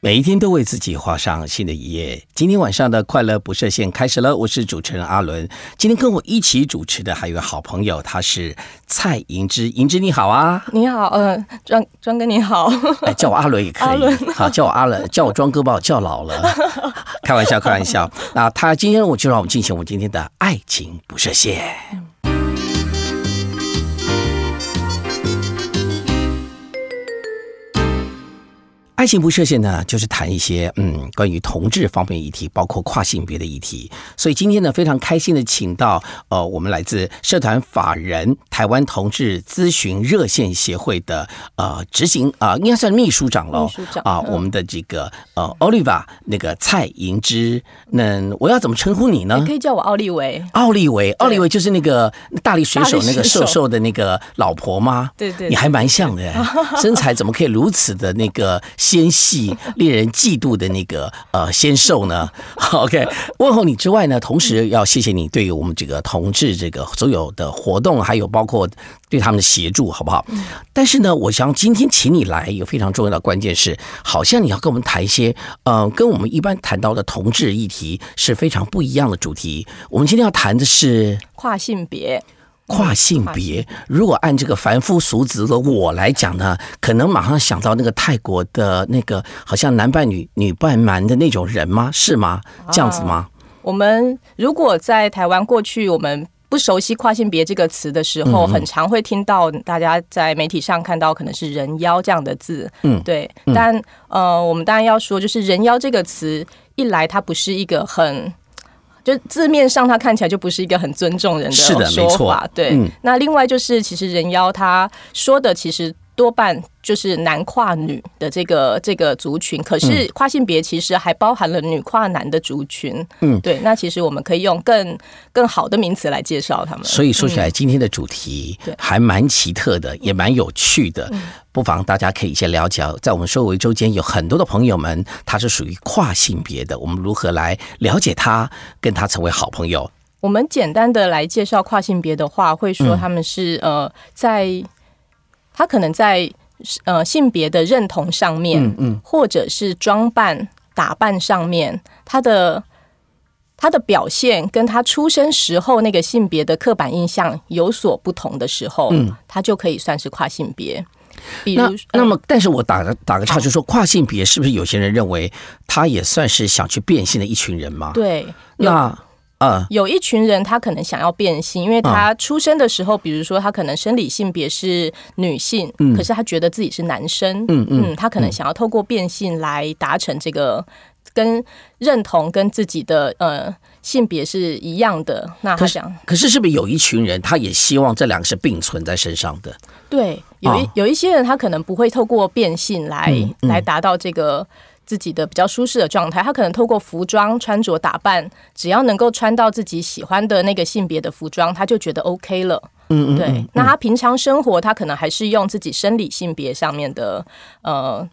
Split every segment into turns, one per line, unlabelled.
每一天都为自己画上新的一页。今天晚上的快乐不设限开始了，我是主持人阿伦。今天跟我一起主持的还有个好朋友，他是蔡银之。银之你好啊，
你好，呃，庄庄哥你好，
哎，叫我阿伦也可以，好，叫我阿伦，叫我庄哥把我叫老了，开玩笑，开玩笑。那他今天我就让我们进行我们今天的爱情不设限。爱情不设限呢，就是谈一些嗯关于同志方面议题，包括跨性别的议题。所以今天呢，非常开心的请到呃，我们来自社团法人台湾同志咨询热线协会的呃执行啊，应该算秘书长喽啊，我们的这个呃奥利瓦那个蔡银之，那我要怎么称呼你呢？
你可以叫我奥利维。
奥利维，奥利维就是那个大力水手那个瘦瘦的那个老婆吗？
对对，
你还蛮像的，身材怎么可以如此的那个？纤细、令人嫉妒的那个呃纤瘦呢？OK，问候你之外呢，同时要谢谢你对于我们这个同志这个所有的活动，还有包括对他们的协助，好不好？但是呢，我想今天请你来，有非常重要的关键是，好像你要跟我们谈一些呃，跟我们一般谈到的同志议题是非常不一样的主题。我们今天要谈的是
跨性别。
跨性别，如果按这个凡夫俗子的我来讲呢，可能马上想到那个泰国的那个好像男扮女、女扮男的那种人吗？是吗？这样子吗？
我们如果在台湾过去，我们不熟悉跨性别这个词的时候，很常会听到大家在媒体上看到可能是人妖这样的字。嗯，对。但呃，我们当然要说，就是人妖这个词一来，它不是一个很。就字面上，它看起来就不是一个很尊重人的说法。对，那另外就是，其实人妖他说的，其实多半。就是男跨女的这个这个族群，可是跨性别其实还包含了女跨男的族群。嗯，对。那其实我们可以用更更好的名词来介绍他们。
所以说起来，今天的主题还蛮奇特的，也蛮有趣的。不妨大家可以先了解，在我们周围周间有很多的朋友们，他是属于跨性别的。我们如何来了解他，跟他成为好朋友？
我们简单的来介绍跨性别的话，会说他们是呃，在他可能在。呃，性别的认同上面，嗯嗯，或者是装扮打扮上面，他的他的表现跟他出生时候那个性别的刻板印象有所不同的时候，嗯，他就可以算是跨性别。
比如，那么，但是我打个打个岔，就说跨性别是不是有些人认为他也算是想去变性的一群人嘛？
对，
那。
嗯，有一群人他可能想要变性，因为他出生的时候，比如说他可能生理性别是女性，嗯，可是他觉得自己是男生，嗯嗯，他可能想要透过变性来达成这个跟认同跟自己的呃性别是一样的。那他想，
可是是不是有一群人他也希望这两个是并存在身上的？
对，有一有一些人他可能不会透过变性来来达到这个。自己的比较舒适的状态，他可能透过服装穿着打扮，只要能够穿到自己喜欢的那个性别的服装，他就觉得 OK 了。嗯嗯，对。那他平常生活，他可能还是用自己生理性别上面的呃。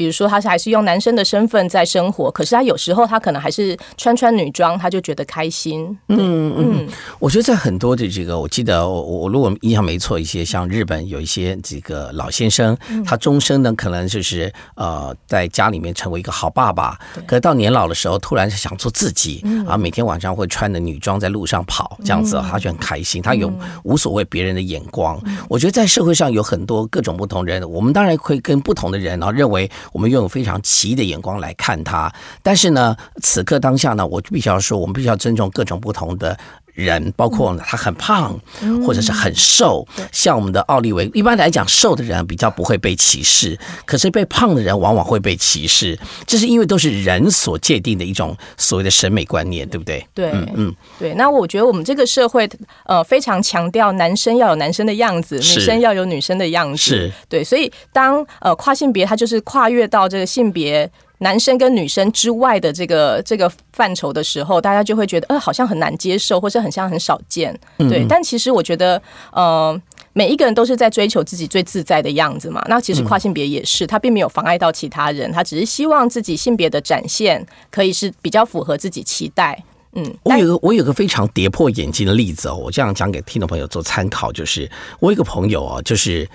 比如说，他是还是用男生的身份在生活，可是他有时候他可能还是穿穿女装，他就觉得开心。嗯
嗯，我觉得在很多的这个，我记得我我如果印象没错，一些像日本有一些这个老先生，他终生呢可能就是呃在家里面成为一个好爸爸，可是到年老的时候，突然想做自己啊，每天晚上会穿的女装在路上跑，这样子他就很开心，他有无所谓别人的眼光。我觉得在社会上有很多各种不同人，我们当然会跟不同的人然后认为。我们用非常奇异的眼光来看他，但是呢，此刻当下呢，我必须要说，我们必须要尊重各种不同的。人包括他很胖，或者是很瘦，像我们的奥利维。一般来讲，瘦的人比较不会被歧视，可是被胖的人往往会被歧视。这是因为都是人所界定的一种所谓的审美观念，对不对？
对，嗯，对。那我觉得我们这个社会呃非常强调男生要有男生的样子，女生要有女生的样子。
是，
对。所以当呃跨性别，它就是跨越到这个性别。男生跟女生之外的这个这个范畴的时候，大家就会觉得，呃，好像很难接受，或者很像很少见，对。但其实我觉得，呃，每一个人都是在追求自己最自在的样子嘛。那其实跨性别也是，他并没有妨碍到其他人，他只是希望自己性别的展现可以是比较符合自己期待。
嗯，我有个我有个非常跌破眼镜的例子哦，我这样讲给听众朋友做参考，就是我有个朋友哦，就是。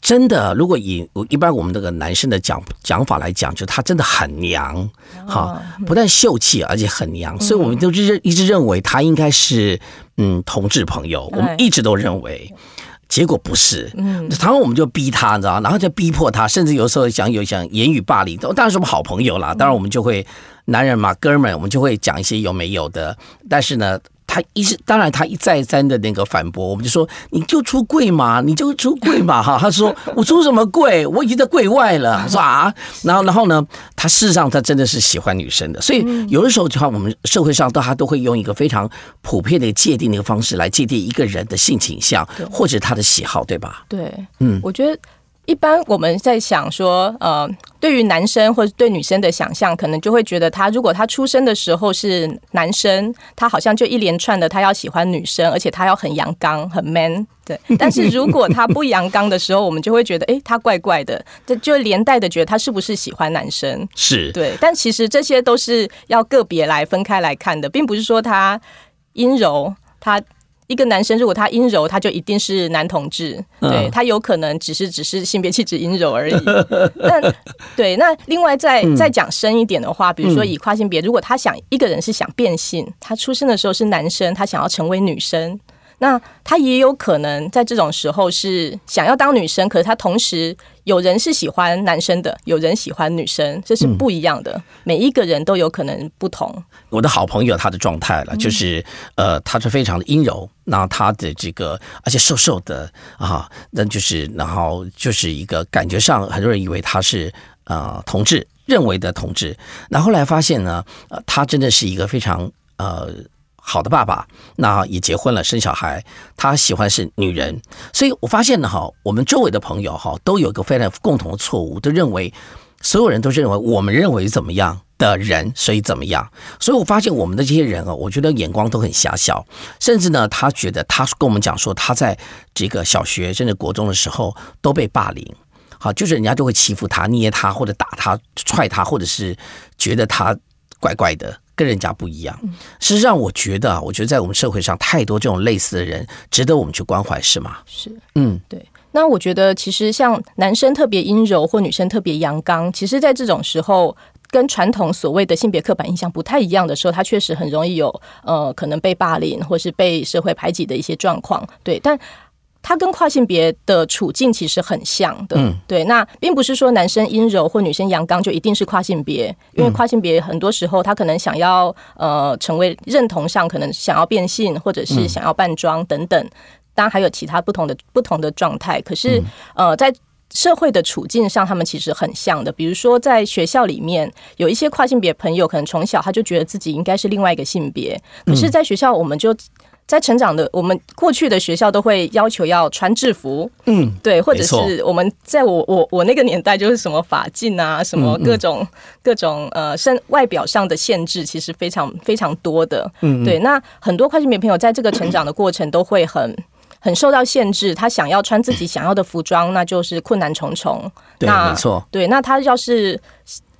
真的，如果以一般我们这个男生的讲讲法来讲，就他真的很娘，哈，不但秀气，而且很娘，所以我们都认一直认为他应该是嗯同志朋友，我们一直都认为。结果不是，嗯，然后我们就逼他，你知道，然后就逼迫他，甚至有时候想有想言语霸凌，当然是我们好朋友啦，当然我们就会男人嘛，哥们，我们就会讲一些有没有的，但是呢。他一是当然，他一再三的那个反驳，我们就说你就出柜嘛，你就出柜嘛，哈。他说我出什么柜？我已经在柜外了，是吧？然后，然后呢，他事实上他真的是喜欢女生的，所以有的时候，就像我们社会上都他都会用一个非常普遍的界定的一个方式来界定一个人的性倾向或者他的喜好，对吧？
对，嗯，我觉得。一般我们在想说，呃，对于男生或者对女生的想象，可能就会觉得他如果他出生的时候是男生，他好像就一连串的他要喜欢女生，而且他要很阳刚、很 man。对，但是如果他不阳刚的时候，我们就会觉得，哎，他怪怪的，这就连带的觉得他是不是喜欢男生？
是
对，但其实这些都是要个别来分开来看的，并不是说他阴柔，他。一个男生如果他阴柔，他就一定是男同志，对他有可能只是只是性别气质阴柔而已。但对，那另外再再讲深一点的话，比如说以跨性别，如果他想一个人是想变性，他出生的时候是男生，他想要成为女生。那他也有可能在这种时候是想要当女生，可是他同时有人是喜欢男生的，有人喜欢女生，这是不一样的。每一个人都有可能不同。
我的好朋友他的状态了，就是呃，他是非常的阴柔，那他的这个而且瘦瘦的啊，那就是然后就是一个感觉上很多人以为他是呃同志，认为的同志，那后来发现呢，呃，他真的是一个非常呃。好的爸爸，那也结婚了，生小孩。他喜欢是女人，所以我发现呢，哈，我们周围的朋友哈，都有一个非常共同的错误，都认为所有人都认为我们认为怎么样的人，所以怎么样。所以我发现我们的这些人啊，我觉得眼光都很狭小，甚至呢，他觉得他跟我们讲说，他在这个小学甚至国中的时候都被霸凌，好，就是人家就会欺负他、捏他或者打他、踹他，或者是觉得他怪怪的。跟人家不一样，事实上，我觉得啊，我觉得在我们社会上太多这种类似的人，值得我们去关怀，是吗？
是，嗯，对。那我觉得，其实像男生特别阴柔，或女生特别阳刚，其实，在这种时候，跟传统所谓的性别刻板印象不太一样的时候，他确实很容易有呃，可能被霸凌，或是被社会排挤的一些状况。对，但。他跟跨性别的处境其实很像的，对。那并不是说男生阴柔或女生阳刚就一定是跨性别，因为跨性别很多时候他可能想要呃成为认同上，可能想要变性或者是想要扮装等等，当然还有其他不同的不同的状态。可是呃，在社会的处境上，他们其实很像的。比如说在学校里面，有一些跨性别朋友，可能从小他就觉得自己应该是另外一个性别，可是在学校我们就。在成长的我们过去的学校都会要求要穿制服，嗯，对，或者是我们在我我我那个年代就是什么法禁啊，什么各种各种呃身外表上的限制，其实非常非常多的，嗯，对。那很多跨性别朋友在这个成长的过程都会很很受到限制，他想要穿自己想要的服装，那就是困难重重。
对，没错。
对，那他要是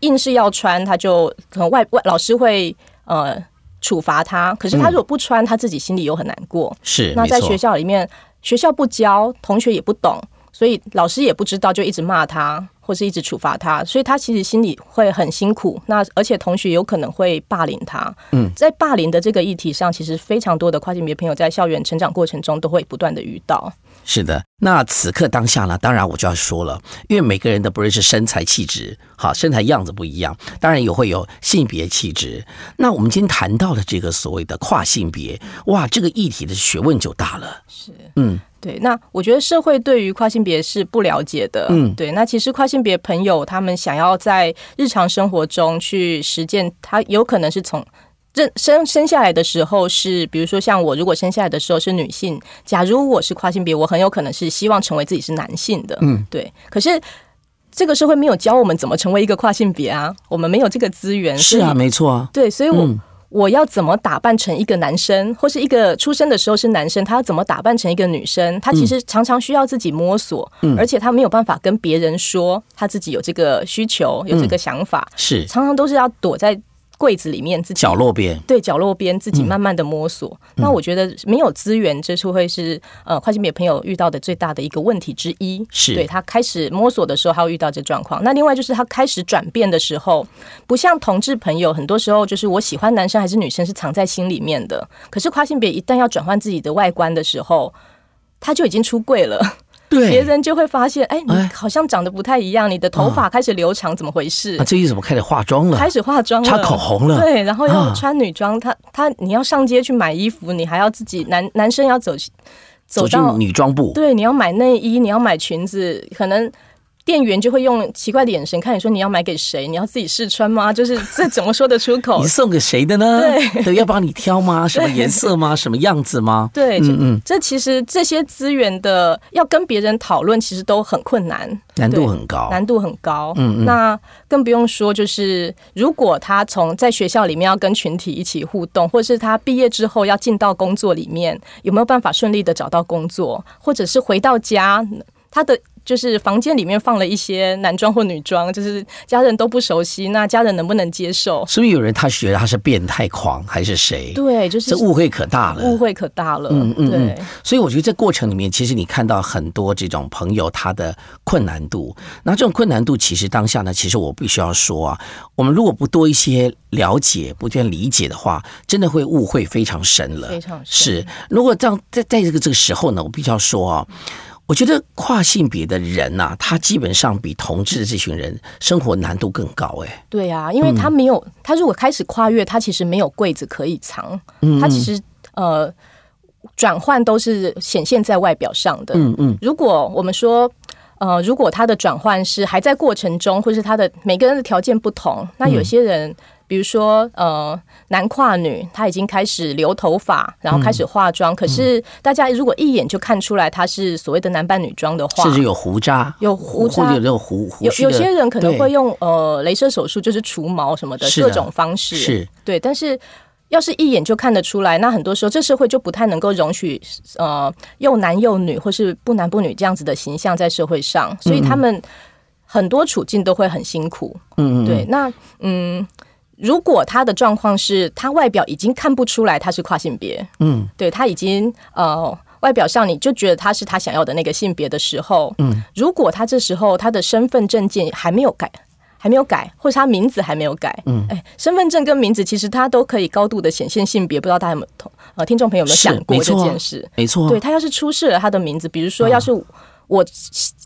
硬是要穿，他就可能外外老师会呃。处罚他，可是他如果不穿，他自己心里又很难过。
是，
那在学校里面，学校不教，同学也不懂，所以老师也不知道，就一直骂他，或是一直处罚他，所以他其实心里会很辛苦。那而且同学有可能会霸凌他。嗯，在霸凌的这个议题上，其实非常多的跨性别朋友在校园成长过程中都会不断的遇到。
是的，那此刻当下呢？当然我就要说了，因为每个人的不论是身材气质，好身材样子不一样，当然也会有性别气质。那我们今天谈到了这个所谓的跨性别，哇，这个议题的学问就大了。
是，嗯，对。那我觉得社会对于跨性别是不了解的。嗯，对。那其实跨性别朋友他们想要在日常生活中去实践，他有可能是从。生生生下来的时候是，比如说像我，如果生下来的时候是女性，假如我是跨性别，我很有可能是希望成为自己是男性的，嗯，对。可是这个社会没有教我们怎么成为一个跨性别啊，我们没有这个资源。
是啊，没错啊。
对，所以我我要怎么打扮成一个男生，或是一个出生的时候是男生，他要怎么打扮成一个女生？他其实常常需要自己摸索，而且他没有办法跟别人说他自己有这个需求，有这个想法，
是
常常都是要躲在。柜子里面自己
角落边，
对角落边自己慢慢的摸索。那我觉得没有资源，这是会是呃跨性别朋友遇到的最大的一个问题之一。
是
对他开始摸索的时候，他会遇到这状况。那另外就是他开始转变的时候，不像同志朋友，很多时候就是我喜欢男生还是女生是藏在心里面的。可是跨性别一旦要转换自己的外观的时候，他就已经出柜了。
对，
别人就会发现，哎，你好像长得不太一样，你的头发开始留长，怎么回事？
啊，最近怎么开始化妆了？
开始化妆了，
擦口红了。
对，然后要穿女装，他他你要上街去买衣服，你还要自己男男生要走
走到女装部，
对，你要买内衣，你要买裙子，可能。店员就会用奇怪的眼神看你说你要买给谁？你要自己试穿吗？就是这怎么说得出口？
你送给谁的呢？
对，
要帮你挑吗？什么颜色吗？什么样子吗？
对，嗯嗯，这其实这些资源的要跟别人讨论，其实都很困难，
难度很高，
难度很高。嗯嗯，那更不用说，就是如果他从在学校里面要跟群体一起互动，或者是他毕业之后要进到工作里面，有没有办法顺利的找到工作，或者是回到家，他的。就是房间里面放了一些男装或女装，就是家人都不熟悉，那家人能不能接受？
是不是有人他觉得他是变态狂还是谁？
对，就是
这误会可大了，
误会可大了。嗯嗯嗯。
所以我觉得这过程里面，其实你看到很多这种朋友他的困难度。那这种困难度，其实当下呢，其实我必须要说啊，我们如果不多一些了解、不断理解的话，真的会误会非常深了。
非常
是。如果这样在在这个这个时候呢，我必须要说啊。我觉得跨性别的人呐，他基本上比同志的这群人生活难度更高哎。
对啊，因为他没有，他如果开始跨越，他其实没有柜子可以藏，他其实呃转换都是显现在外表上的。嗯嗯，如果我们说呃，如果他的转换是还在过程中，或是他的每个人的条件不同，那有些人。比如说，呃，男跨女，他已经开始留头发，然后开始化妆。可是大家如果一眼就看出来他是所谓的男扮女装的话，
甚至有胡渣，
有胡渣，
有这种胡胡。
有有些人可能会用呃，镭射手术，就是除毛什么的各种方式。
是，
对。但是要是一眼就看得出来，那很多时候这社会就不太能够容许呃又男又女，或是不男不女这样子的形象在社会上，所以他们很多处境都会很辛苦。嗯嗯。对，那嗯。如果他的状况是他外表已经看不出来他是跨性别，嗯，对他已经呃外表上你就觉得他是他想要的那个性别的时候，嗯，如果他这时候他的身份证件还没有改，还没有改，或者他名字还没有改，嗯，哎，身份证跟名字其实他都可以高度的显现性别，不知道大家有没有同呃听众朋友有没有想过这件事？
没错，
对他要是出示了他的名字，比如说要是。我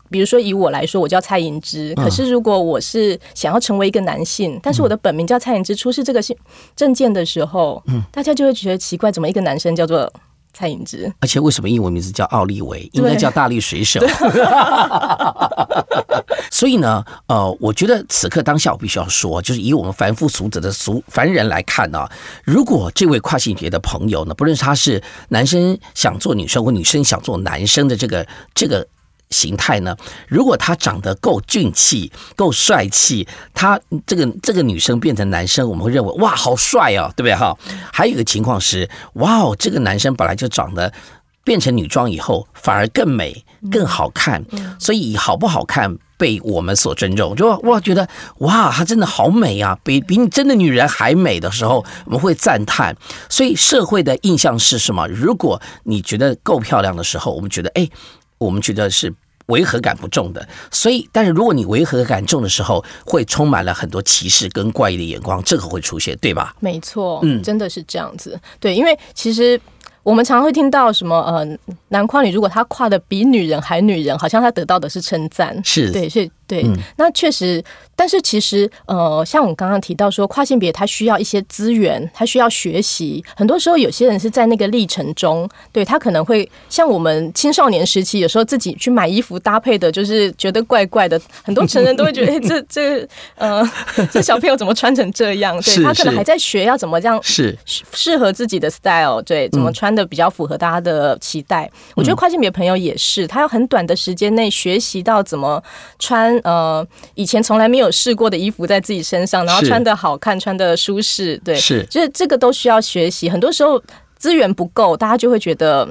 比如说以我来说，我叫蔡银之。可是如果我是想要成为一个男性，但是我的本名叫蔡银之，出示这个信证件的时候，嗯，大家就会觉得奇怪，怎么一个男生叫做蔡颖之？
而且为什么英文名字叫奥利维？应该叫大力水手。所以呢，呃，我觉得此刻当下我必须要说，就是以我们凡夫俗子的俗凡人来看呢，如果这位跨性别的朋友呢，不论他是男生想做女生或女生想做男生的这个这个。形态呢？如果他长得够俊气、够帅气，他这个这个女生变成男生，我们会认为哇，好帅哦，对不对哈？还有一个情况是，哇哦，这个男生本来就长得变成女装以后反而更美、更好看，所以好不好看被我们所尊重，就哇觉得哇，她真的好美啊，比比你真的女人还美的时候，我们会赞叹。所以社会的印象是什么？如果你觉得够漂亮的时候，我们觉得哎，我们觉得是。违和感不重的，所以，但是如果你违和感重的时候，会充满了很多歧视跟怪异的眼光，这个会出现，对吧？
没错，嗯，真的是这样子。对，因为其实我们常会听到什么，呃，男跨女如果他跨的比女人还女人，好像他得到的是称赞，
是
对，所以对，那确实。但是其实，呃，像我刚刚提到说，跨性别他需要一些资源，他需要学习。很多时候，有些人是在那个历程中，对他可能会像我们青少年时期，有时候自己去买衣服搭配的，就是觉得怪怪的。很多成人都会觉得，哎，这这，呃，这小朋友怎么穿成这样？对他可能还在学要怎么这样
是
适合自己的 style，对，怎么穿的比较符合大家的期待。我觉得跨性别朋友也是，他要很短的时间内学习到怎么穿，呃，以前从来没有。试过的衣服在自己身上，然后穿的好看，穿的舒适，对，
是，
就是这个都需要学习。很多时候资源不够，大家就会觉得，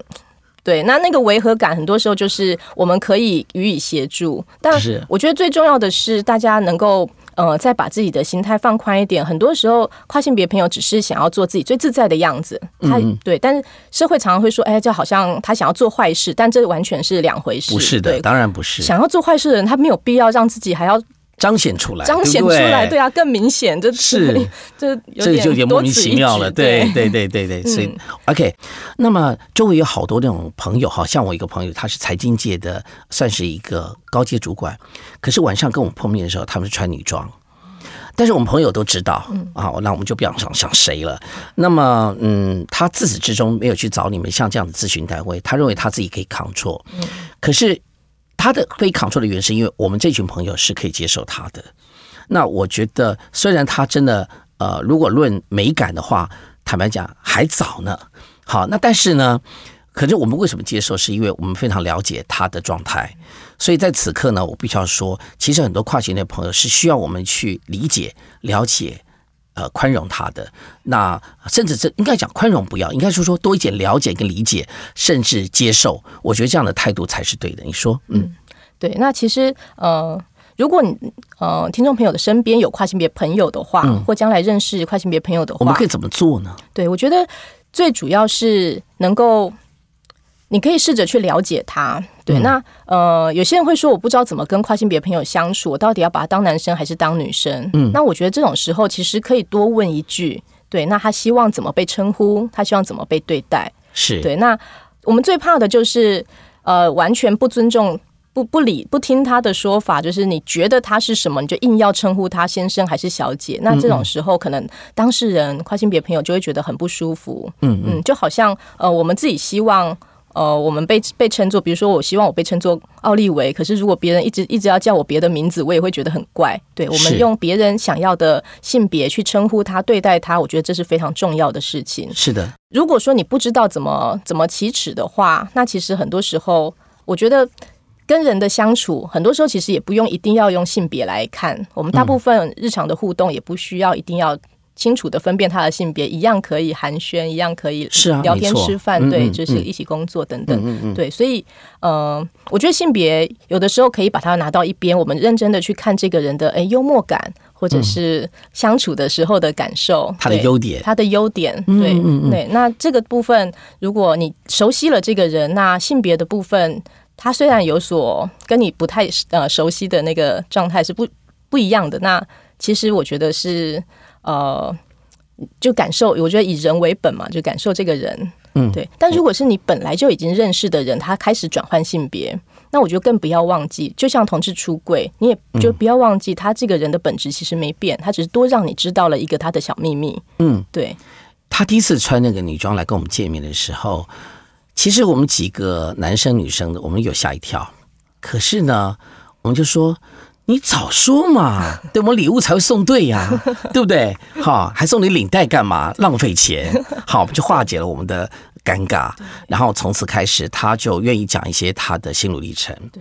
对，那那个违和感，很多时候就是我们可以予以协助。但是我觉得最重要的是，大家能够呃，再把自己的心态放宽一点。很多时候，跨性别朋友只是想要做自己最自在的样子，他对，但是社会常常会说，哎，就好像他想要做坏事，但这完全是两回事。
不是的，当然不是。
想要做坏事的人，他没有必要让自己还要。
彰显出来，
彰显出来，对啊，更明显，这
是
这
这就有点莫名其妙了，
对
对对对对，所以 OK。那么周围有好多那种朋友，哈，像我一个朋友，他是财经界的，算是一个高阶主管，可是晚上跟我们碰面的时候，他们是穿女装，但是我们朋友都知道，啊，那我们就不要想想谁了。那么，嗯，他自始至终没有去找你们像这样的咨询单位，他认为他自己可以扛错，可是。他的可以扛出的原因，是因为我们这群朋友是可以接受他的。那我觉得，虽然他真的呃，如果论美感的话，坦白讲还早呢。好，那但是呢，可是我们为什么接受？是因为我们非常了解他的状态。所以在此刻呢，我必须要说，其实很多跨性的朋友是需要我们去理解、了解。呃，宽容他的，那甚至是应该讲宽容，不要应该是说多一点了解跟理解，甚至接受。我觉得这样的态度才是对的。你说，嗯，
对。那其实，呃，如果你呃听众朋友的身边有跨性别朋友的话，或将来认识跨性别朋友的话，
我们可以怎么做呢？
对，我觉得最主要是能够。你可以试着去了解他，对，那呃，有些人会说我不知道怎么跟跨性别朋友相处，我到底要把他当男生还是当女生？嗯，那我觉得这种时候其实可以多问一句，对，那他希望怎么被称呼？他希望怎么被对待？
是
对，那我们最怕的就是呃，完全不尊重、不不理、不听他的说法，就是你觉得他是什么，你就硬要称呼他先生还是小姐？那这种时候，可能当事人跨性别朋友就会觉得很不舒服。嗯嗯，就好像呃，我们自己希望。呃，我们被被称作，比如说，我希望我被称作奥利维，可是如果别人一直一直要叫我别的名字，我也会觉得很怪。对我们用别人想要的性别去称呼他、对待他，我觉得这是非常重要的事情。
是的，
如果说你不知道怎么怎么启齿的话，那其实很多时候，我觉得跟人的相处，很多时候其实也不用一定要用性别来看，我们大部分日常的互动也不需要一定要。清楚的分辨他的性别，一样可以寒暄，一样可以
是啊
聊天吃饭，对，就是一起工作等等，对，所以呃，我觉得性别有的时候可以把它拿到一边，我们认真的去看这个人的哎幽默感，或者是相处的时候的感受，
他的优点，
他的优点，对对。那这个部分，如果你熟悉了这个人，那性别的部分，他虽然有所跟你不太呃熟悉的那个状态是不不一样的，那其实我觉得是。呃，就感受，我觉得以人为本嘛，就感受这个人，嗯，对。但如果是你本来就已经认识的人，他开始转换性别，那我觉得更不要忘记，就像同志出柜，你也就不要忘记，他这个人的本质其实没变，他只是多让你知道了一个他的小秘密。嗯，对。
他第一次穿那个女装来跟我们见面的时候，其实我们几个男生女生的，我们有吓一跳。可是呢，我们就说。你早说嘛，对我们礼物才会送对呀，对不对？哈，还送你领带干嘛？浪费钱。好，就化解了我们的尴尬，然后从此开始，他就愿意讲一些他的心路历程。对，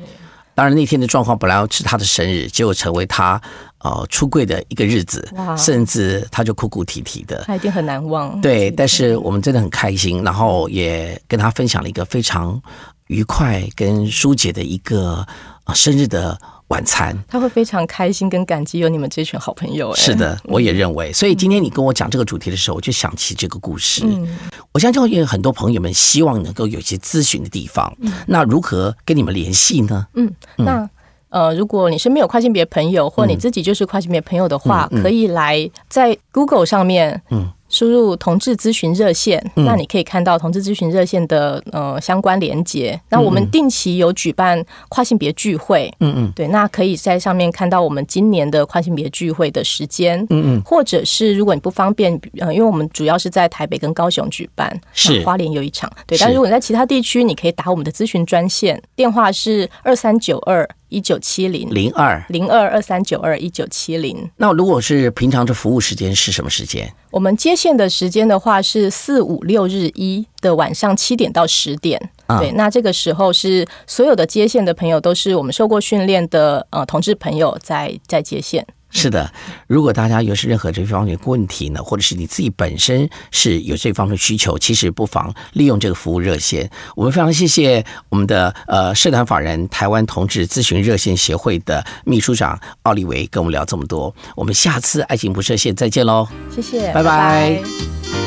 当然那天的状况本来要是他的生日，结果成为他呃出柜的一个日子，甚至他就哭哭啼啼的，
他一定很难忘。
对，但是我们真的很开心，然后也跟他分享了一个非常愉快跟疏解的一个生日的。晚餐，
他会非常开心跟感激有你们这群好朋友。
是的，我也认为。所以今天你跟我讲这个主题的时候，我就想起这个故事。嗯，我相信有很多朋友们希望能够有一些咨询的地方。那如何跟你们联系呢？
嗯，那呃，如果你身边有跨性别朋友，或你自己就是跨性别朋友的话，可以来在 Google 上面，嗯。输入同志咨询热线，那你可以看到同志咨询热线的呃相关连接。那我们定期有举办跨性别聚会，嗯嗯，对，那可以在上面看到我们今年的跨性别聚会的时间，嗯嗯，或者是如果你不方便，呃，因为我们主要是在台北跟高雄举办，
是
花莲有一场，对，但如果你在其他地区，你可以打我们的咨询专线，电话是二三九二。一九七零
零二
零二二三九二一九七零。
那如果是平常的服务时间是什么时间？
我们接线的时间的话是四五六日一的晚上七点到十点。对，那这个时候是所有的接线的朋友都是我们受过训练的呃同志朋友在在接线。
是的，如果大家有是任何这方面的问题呢，或者是你自己本身是有这方面的需求，其实不妨利用这个服务热线。我们非常谢谢我们的呃社团法人台湾同志咨询热线协会的秘书长奥利维跟我们聊这么多。我们下次爱情不设限再见喽，
谢谢，
拜拜。